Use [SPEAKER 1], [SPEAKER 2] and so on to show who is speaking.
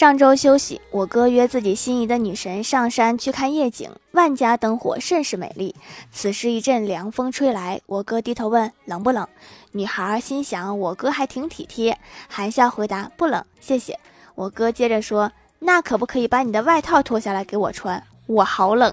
[SPEAKER 1] 上周休息，我哥约自己心仪的女神上山去看夜景，万家灯火甚是美丽。此时一阵凉风吹来，我哥低头问冷不冷，女孩心想：「我哥还挺体贴，含笑回答：「不冷，谢谢。」我哥接着说：「那可不可以把你的外套脱下来给我穿？我好冷。」